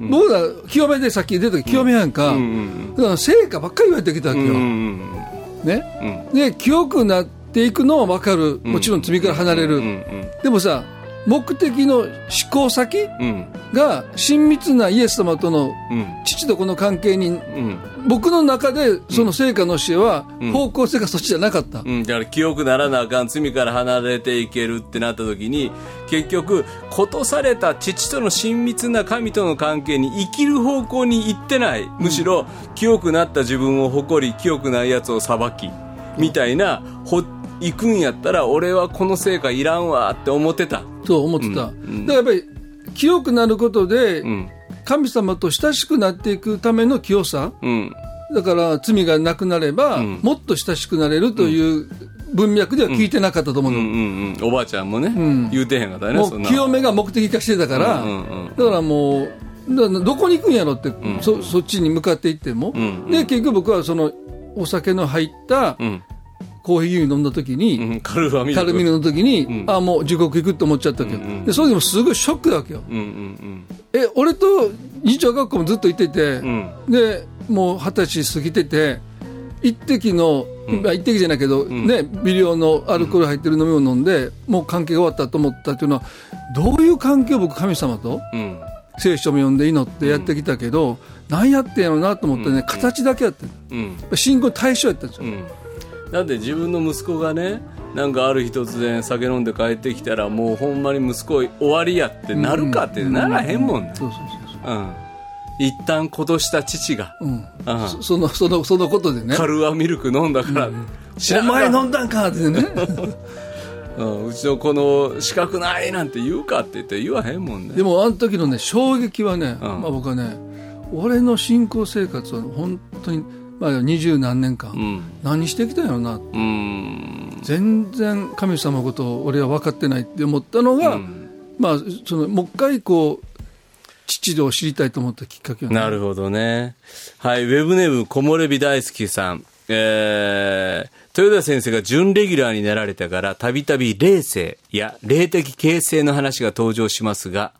僕ら、清めでさっき出た時清めやんか。うんだから成果ばっかり言われてきたわけよ。うんうんね。で、清くなっっていくのは分かる。もちろん罪から離れる、うんうん。でもさ目的の思考先うん。が親密なイエス様とのうん。父と子の関係にうん。僕の中でその成果の教えはん。方向性がそっちじゃなかった、うん、だから清くならなあかん罪から離れていけるってなった時に結局ことされた父との親密な神との関係に生きる方向に行ってない。むしろ清くなった自分を誇り清くないやつを裁きみたいなほ行くんやったら俺はこの成果いらんわって思ってたと思ってた、うん。だからやっぱり清くなることでうん。神様と親しくなっていくための清さ。うん。だから罪がなくなれば、ん。もっと親しくなれるという文脈では聞いてなかったと思うの、うん。うん。うん。おばあちゃんもね、ん。言うてへんかったよねもう清めが目的化してたから、うんうんうんだからもうだからどこに行くんやろって、そそっちに向かっていっても、ん。で結局僕はそのお酒の入ったうんコーヒー牛乳飲んだ時に、うんカルファミルク。カルミルの時に、ん。あもう地獄行くって思っちゃったわけど、うんうんでそれでもすごいショックだわけよ。うんうんえ俺と日常学校もずっと行ってて、うん。でもう二十歳過ぎてて一滴の、まあ一滴じゃないけど、ね微量のアルコール入ってる飲み物飲んで、もう関係が終わったと思ったっていうのはどういう関係を僕神様とうん。うん聖書も読んで祈ってやってきたけど、何やってんやろうなと思ってね、形だけやってうん。る信仰対象やったんですよ、うんだって自分の息子がねなんかある日突然酒飲んで帰ってきたらもうほんまに息子終わりやってなるかってならへんもんね。一旦ことした父が、そう、うん。うん。そ そのそのそのことでね。カルアミルク飲んだから、知らお前飲んだんかってね。うん、うちの子の資格ないなんて言うかって言って言わへんもんね。でもあの時のね衝撃はね、うん。まあ、僕はね俺の信仰生活は本当にまあ二十何年間、うん。何してきたんやろな。うん。全然神様のことを俺は分かってないって思ったのが、うん。まあそのもう一回こう父を知りたいと思ったきっかけはね。なるほどね。はい、ウェブネーム、木漏れ日大好きさん。えー、豊田先生が準レギュラーになられたから、たびたび霊性や霊的形成の話が登場しますが、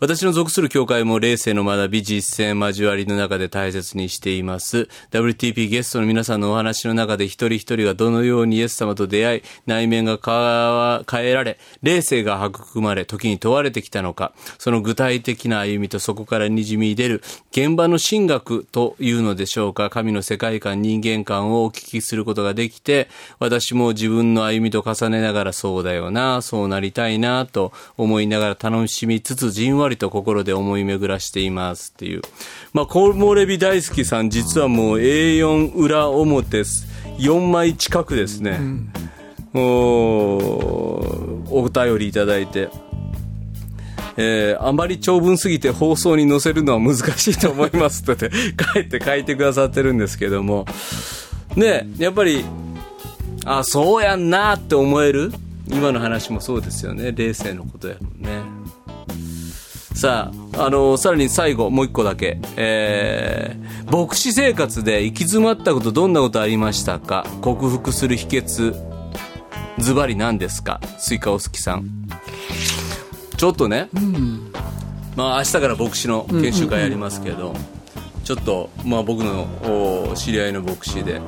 私の属する教会も霊性の学び、実践、交わりの中で大切にしています。WTP ゲストの皆さんのお話の中で一人一人がどのようにイエス様と出会い、内面が変えられ、霊性が育まれ、時に問われてきたのか、その具体的な歩みとそこから滲み出る現場の神学というのでしょうか、神の世界観、人間観をお聞きすることができて、私も自分の歩みと重ねながらそうだよな、そうなりたいな、と思いながら楽しみつつ、じんわりと心で思い巡らしていますっていう。まあ、コーモレビ大好きさん、実はもう A4 裏表です。4枚近くですね。おお便りいただいて。えーあまり長文すぎて放送に載せるのは難しいと思いますって言って、書いて書いてくださってるんですけども。ね、やっぱり、あ、そうやんなって思える？今の話もそうですよね。冷静のことやもんね。さあ、あのさらに最後、もう一個だけ。えー、牧師生活で行き詰まったことどんなことありましたか？克服する秘訣、ズバリ何ですか？スイカお好きさん。ちょっとね、まあ明日から牧師の研修会やりますけど、ちょっと、まあ僕のお知り合いの牧師で、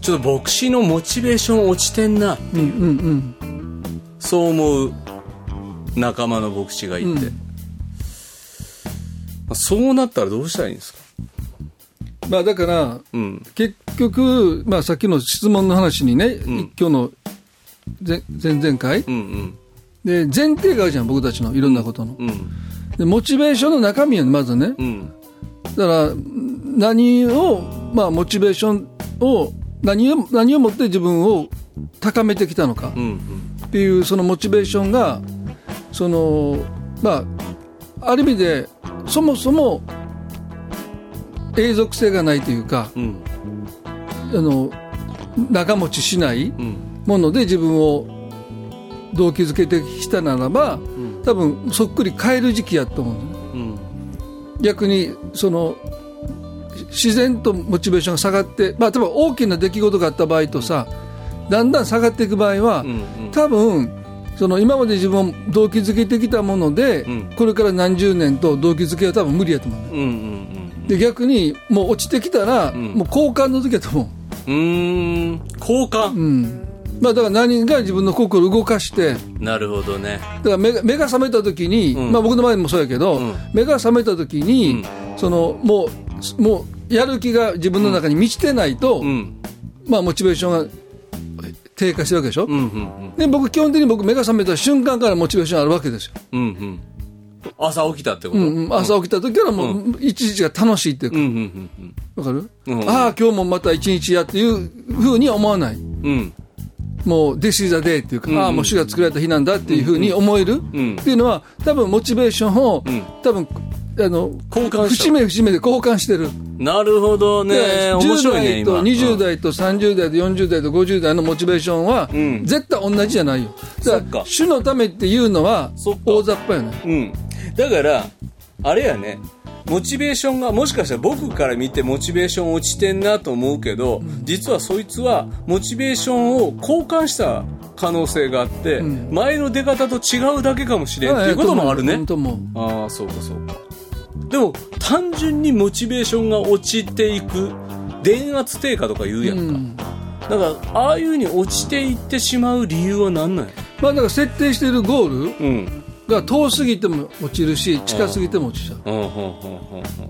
ちょっと牧師のモチベーション落ちてんな、う。んうんうん。そう思う仲間の牧師がいて、うん。まあそうなったらどうしたらいいんですか？まあだからうん。結局、まあ、さっきの質問の話にね、ん今日の前前々回うんうん。で前提があるじゃん僕たちのいろんなことの、うん。でモチベーションの中身はまずねうん。だから何を、まあ、モチベーションを何を何をもって自分を高めてきたのかうん。っていうそのモチベーションがそのまあある意味でそもそも永続性がないというかうん。あの長持ちしないうん。もので自分を動機づけてきたならば多分そっくり変える時期やと思うんだよねうん。逆にその自然とモチベーションが下がって、まあ、例えば大きな出来事があった場合とさだんだん下がっていく場合は、うん。多分その今まで自分を動機づけてきたもので、うんこれから何十年と動機づけは多分無理やと思うんだようん。うん。で逆にもう落ちてきたら、んもう交換の時やと思うん。うん。交換。う、うん、まあ、だから何が自分の心を動かして、なるほどね。だから目が目が覚めた時に、うんまあ、僕の場合もそうやけど、うん目が覚めた時に、そのもうもうやる気が自分の中に満ちてないと、うん。まあ、モチベーションが低下してるわけでしょ、うんうんで僕基本的に僕目が覚めた瞬間からモチベーションあるわけですよ、うん。うん。うん。朝起きたってこと？うんうん。朝起きた時からもう一日が楽しいっていうか、うんうんうんわかる、うん。ああ今日もまた一日やっていうふうには思わない。うん。うん。もう This is the day っていうか、んああもう主が作られた日なんだっていうふうに思える、ん。っていうのは多分モチベーションを、ん。多分あの交換節目節目で交換してる、なるほどね。で面白いね、10代今。と20代と30代と40代と50代のモチベーションは、ん。絶対同じじゃないよ。だかか。ら主のためっていうのは大雑把よねうん。だから、あれやね、モチベーションが、もしかしたら僕から見てモチベーション落ちてんなと思うけど、実はそいつは、モチベーションを交換した可能性があって、前の出方と違うだけかもしれんっていうこともあるね。ああ、そうかそうか。でも、単純にモチベーションが落ちていく、電圧低下とか言うやんか。だから、ああいうふうに落ちていってしまう理由は何なんや？まあだから設定しているゴールうん。が遠すぎても落ちるし近すぎても落ちちゃうだうん、うん、うん、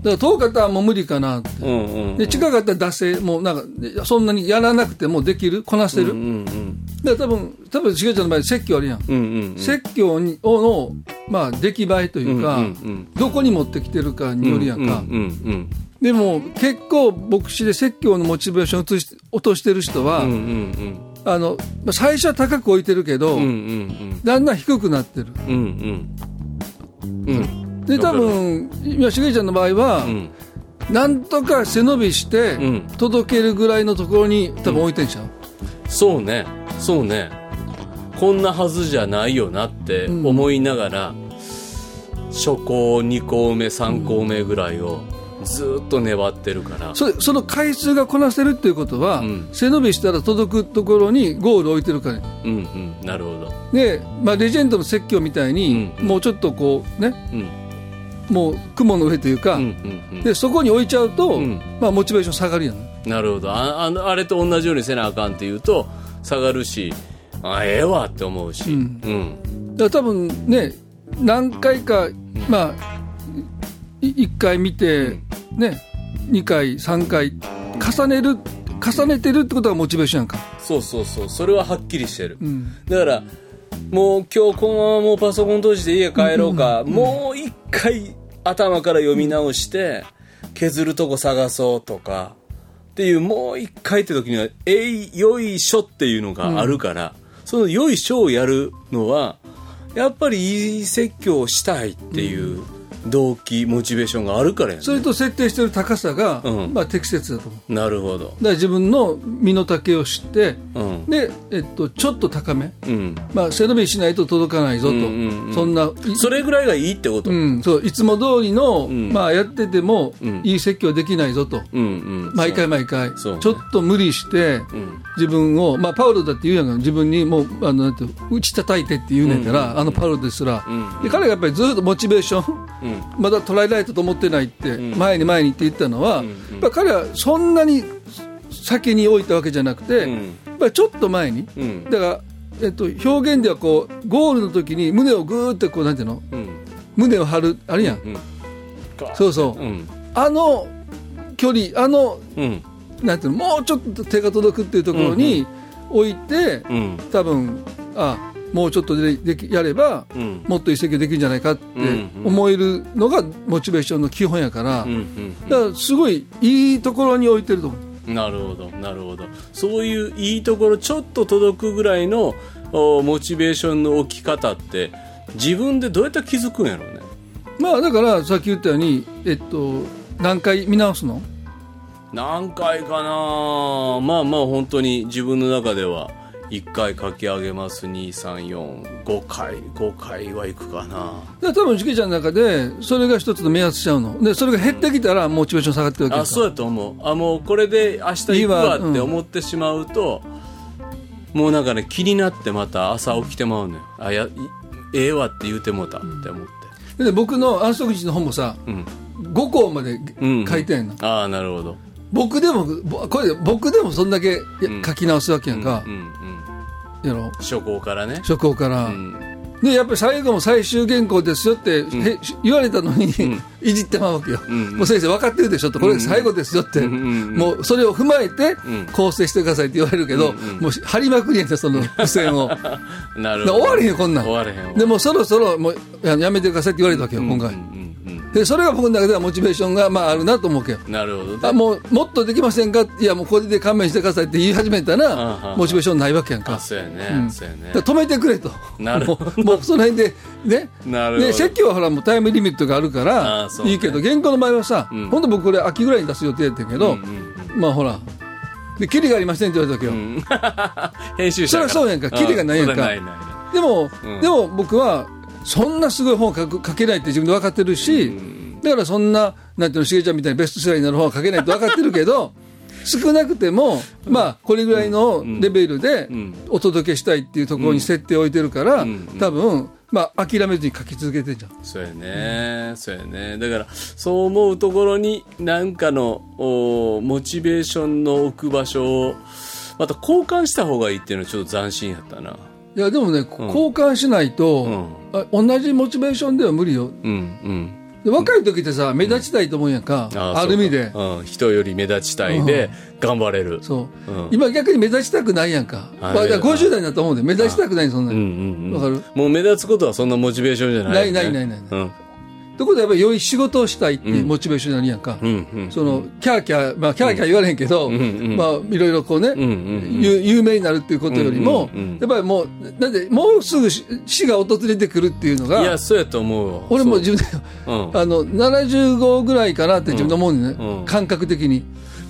から遠かったらもう無理かなってうん。うん、うん。で近かったら惰性もうなんかそんなにやらなくてもできるこなせる、うん、うん。だから多分多分しげちゃんの場合説教あるやん、うん、うん。説教にをの、まあ、出来栄えというか、うんうんうんどこに持ってきてるかによるやんか、うん、うん、でも結構牧師で説教のモチベーションを移し落としてる人は、うん、うん、うん。あのまあ最初は高く置いてるけど、うん、うん、だんだん低くなってるうん。うん、うん。うん。で多分今しげちゃんの場合は、うん。なんとか背伸びしてうん届けるぐらいのところに多分置いてんちゃう、そうね、そうね。こんなはずじゃないよなって思いながら、初校2校目3校目ぐらいをずっと粘ってるから、それその回数がこなせるっていうことは、うん。背伸びしたら届くところにゴールを置いてるから。うんうん。なるほど。で、まあ、レジェンドの説教みたいに、うん。もうちょっとこうね。うん。もう雲の上というか、うんうんうん。でそこに置いちゃうと、ん。まあ、モチベーション下がるやんなるほど。ああのあれと同じようにせなあかんっていうと下がるしあええわって思うし、ううん。んだ多分ね何回か、まあ1回見て、ね2回3回重ねる重ねてるってことがモチベーションやんか、そうそうそう。それははっきりしてる、うん。だからもう今日このままもうパソコン閉じて家帰ろうか、もう一回頭から読み直して削るとこ探そうとかっていうもう一回って時には「えいよいしょ」っていうのがあるから、その「よいしょ」をやるのはやっぱりいい説教をしたいっていう動機モチベーションがあるからやね。それと設定してる高さが、うん。まあ、適切だと思う。なるほど。だから自分の身の丈を知ってうん。で、えっと、ちょっと高め、うん。まあ、背伸びしないと届かないぞと、うんうんうんそんないそれぐらいがいいってこと、うん、そういつも通りの、ん。まあ、やってても、うん。いい説教できないぞと、うんうん毎回毎回、そうね。ちょっと無理して、うん。自分を、まあ、パウロだって言うやんか。自分にもうあのなんて打ち叩いてって言うねんから、あのパウロですら、うん。で彼がやっぱりずっとモチベーション、うんまだ捉えられたと思ってないって、ん。前に前にって言ったのは、んやっぱ彼はそんなに先に置いたわけじゃなくて、うん。ちょっと前に、うん。だから、えっと、表現ではこうゴールの時に胸をぐーってこうなんていうの？うん。胸を張るあるやん、うんそうそう、うん。あの距離あのうん。なんていうの？もうちょっと手が届くっていうところに置いて、うん。多分あもうちょっとでできやれば、うん。もっと一石できるんじゃないかってうん思えるのがモチベーションの基本やから、うんだからすごいいいところに置いてると思う。うんなるほどなるほど。そういういいところちょっと届くぐらいのおモチベーションの置き方って自分でどうやって気づくんやろうね。まあだからさっき言ったように、えっと、何回見直すの？何回かなまあまあ本当に自分の中では1回書き上げます。2345回。5回はいくかな。で多分、しげちゃんの中で、それが一つの目安ちゃうの。で、それが減ってきたら、モチベーション下がってるわけですあそうやと思う。あもうこれで明日行くわいいわって思ってしまうと、もうなんかね気になってまた朝起きてまうのよあやいええわって言うてもうたって思って。で、僕の安息日の本もさ、うん、5項までうん、書いてんの。ああなるほど僕でも、ぼこれで僕でもそんだけ書き直すわけやんか。うん初行からね。初行から、うん。でやっぱり最後も最終原稿ですよって、へ言われたのに、いじってまうわけよ、もう先生分かってるでしょと。これ最後ですよって、もうそれを踏まえて構成してくださいって言われるけど、もう張りまくりやんその 付箋を。なるほど。終われへんよこんなん。終われへんわ。でもうそろそろもうややめてくださいって言われたわけよ、今回、でそれが僕の中ではモチベーションがまああるなと思うわけよなるほど。ね。あもうもっとできませんかいやもうこれで勘弁してくださいって言い始めたうんうんらモチベーションないわけやんか。あ、そうやね。そうやね。だ。から止めてくれと。なるほど。もうその辺でね。なるほど。で説教はほらもうタイムリミットがあるかあらいいけど原稿の場合はさ、ん。本当僕これ秋ぐらいに出す予定やったんやけど、まあほらでキリがありませんって言われたわけよ、編集者からそうやんか。キリがないやんか。でも、うん。でも僕はそんなすごい本を書く書けないって自分で分かってるし、だからそんななんていうのしげちゃんみたいにベストセラーになる本は書けないって分かってるけど 少なくても、まあ、これぐらいのレベルでん。お届けしたいっていうところに設定を置いてるから、ん。多分、まあ、諦めずに書き続けてんじゃん。そうやね、そうやね。だから、そう思うところに、なんかの、おモチベーションの置く場所を、また交換した方がいいっていうのはちょっと斬新やったな。いやでもね、交換しないと、あ同じモチベーションでは無理ようん、うん。で若い時ってさ目立ちたいと思うんやんか、あある意味で。そうん、人より目立ちたいで、頑張れる。そう、うん。今逆に目立ちたくないやんか、だから50代になったと思うんで目立ちたくないそんなうんに、うんうん。わかる？もう目立つことはそんなモチベーションじゃないよね、ないないないない。うん。ということはやっぱり良い仕事をしたいっていうモチベーションになるやんか、うんうん。そのキャーキャー、まあ、キャーキャー言われへんけど、んうんまあ、いろいろこうね、んうん有有名になるっていうことよりも、うんうんうん。やっぱりもう、なんで、もうすぐ死死が訪れてくるっていうのが、いや、そうやと思うわ。俺も自分で、うん。あの、75ぐらいかなって自分で思うん。ね、うんうん。感覚的に。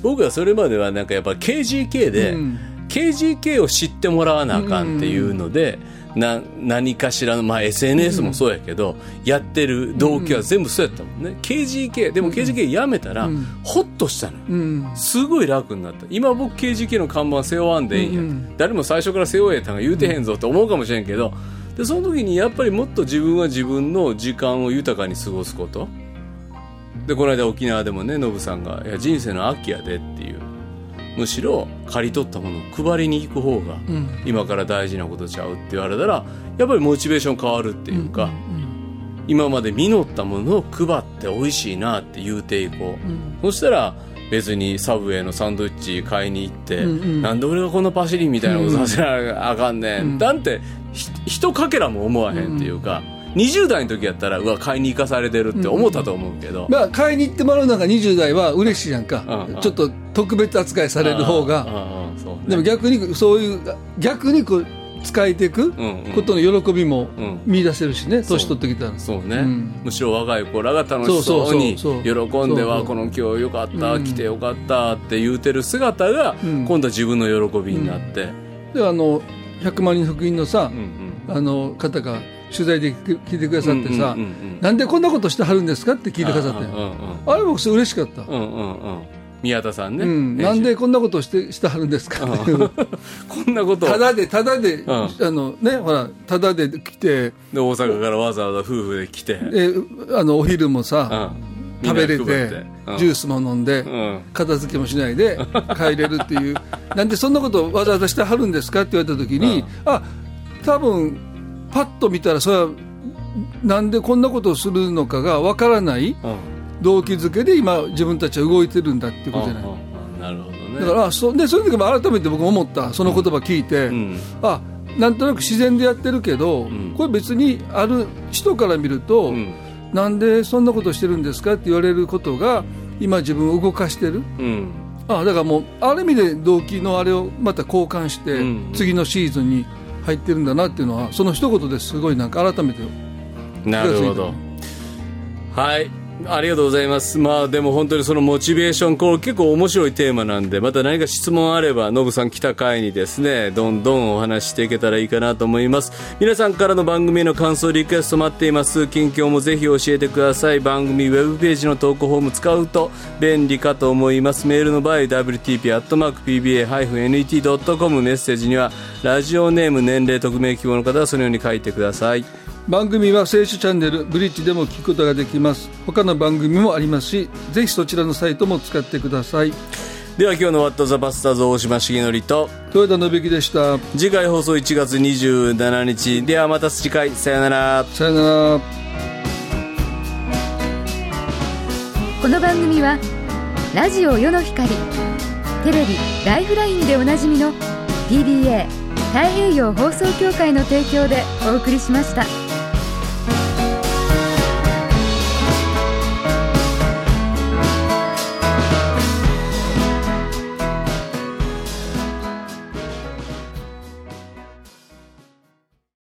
僕はそれまではなんかやっぱ KGK で、うん。KGK を知ってもらわなあかんっていうので、な何かしらの、まあ、SNS もそうやけど、やってる動機は全部そうやったもんね、KGK でも KGK やめたら、ホッとしたのよ、うん。すごい楽になった。今僕 KGK の看板背負わんでいいんや、誰も最初から背負えたんが言うてへんぞって思うかもしれんけどでその時にやっぱりもっと自分は自分の時間を豊かに過ごすこと。でこの間沖縄でもねノブさんが「いや人生の秋やで」っていうむしろ刈り取ったものを配りに行く方が今から大事なことちゃうって言われたらやっぱりモチベーション変わるっていうか、今まで実ったものを配って美味しいなって言うていこう、そしたら別にサブウェイのサンドイッチ買いに行って、なんで俺がこんなパシリみたいなことさせなあかんねん、なんてひひとかけらも思わへんっていうか、20代の時やったらうわ買いに行かされてるって思ったと思うけど、まあ、買いに行ってもらうのが20代は嬉しいやんか、うん。うんちょっと特別扱いされる方が、ね。でも逆にそういう、逆にこう使えていくうんうん。ことの喜びもうん。見出せるしね、年取ってきたら。そうね、うん。むしろ若い子らが楽しそうに喜んではこの今日よかった、うん。来てよかったって言うてる姿が、うん。今度は自分の喜びになって、であの100万人福音のさ、うんうんあの方が取材で聞いてくださってさ、うんうんうんうんなんでこんなことしてはるんですかって聞いてくださって。うんうんあれ僕すごい嬉しかった、うんうんうんうん宮田さんね、うん、なんでこんなことをしてしてはるんですか？っていうこんなことを。ただでただで、ん。あのねほらただで来てで大阪からわざわざ夫婦で来て、えあのお昼もうさ、ん。食べれてうん。ジュースも飲んで、ん。片付けもしないで 帰れるっていう。なんでそんなことをわざわざしてはるんですかって言われた時に、あ多分パッと見たらそれはなんでこんなことをするのかがわからないうん動機づけで今自分たちは動いてるんだっていうことじゃない、なるほどね。だからあそでその時も改めて僕思ったその言葉聞いて、うん。あなんとなく自然でやってるけど、ん。これ別にある人から見ると、うん。なんでそんなことしてるんですかって言われることが今自分を動かしてる。うん。あだからもうある意味で動機のあれをまた交換して、うん。次のシーズンに入ってるんだなっていうのはその一言ですごいなんか改めてなるほど。はいありがとうございます。まあでも本当にそのモチベーションこれ結構面白いテーマなんでまた何か質問あればノブさん来た回にですねどんどんお話ししていけたらいいかなと思います。皆さんからの番組への感想リクエスト待っています。近況もぜひ教えてください。番組ウェブページの投稿フォーム使うと便利かと思います。メールの場合 wtp.pba-net.com メッセージにはラジオネーム年齢匿名希望の方はそのように書いてください。番組は聖書チャンネルブリッジでも聞くことができます。他の番組もありますしぜひそちらのサイトも使ってください。では今日の「ワット・ザ・バスターズ」大島重則と豊田信之でした。次回放送1月27日ではまた次回。さよなら。さよなら。この番組はラジオ世の光テレビ「ライフライン」でおなじみの TBA 太平洋放送協会の提供でお送りしました。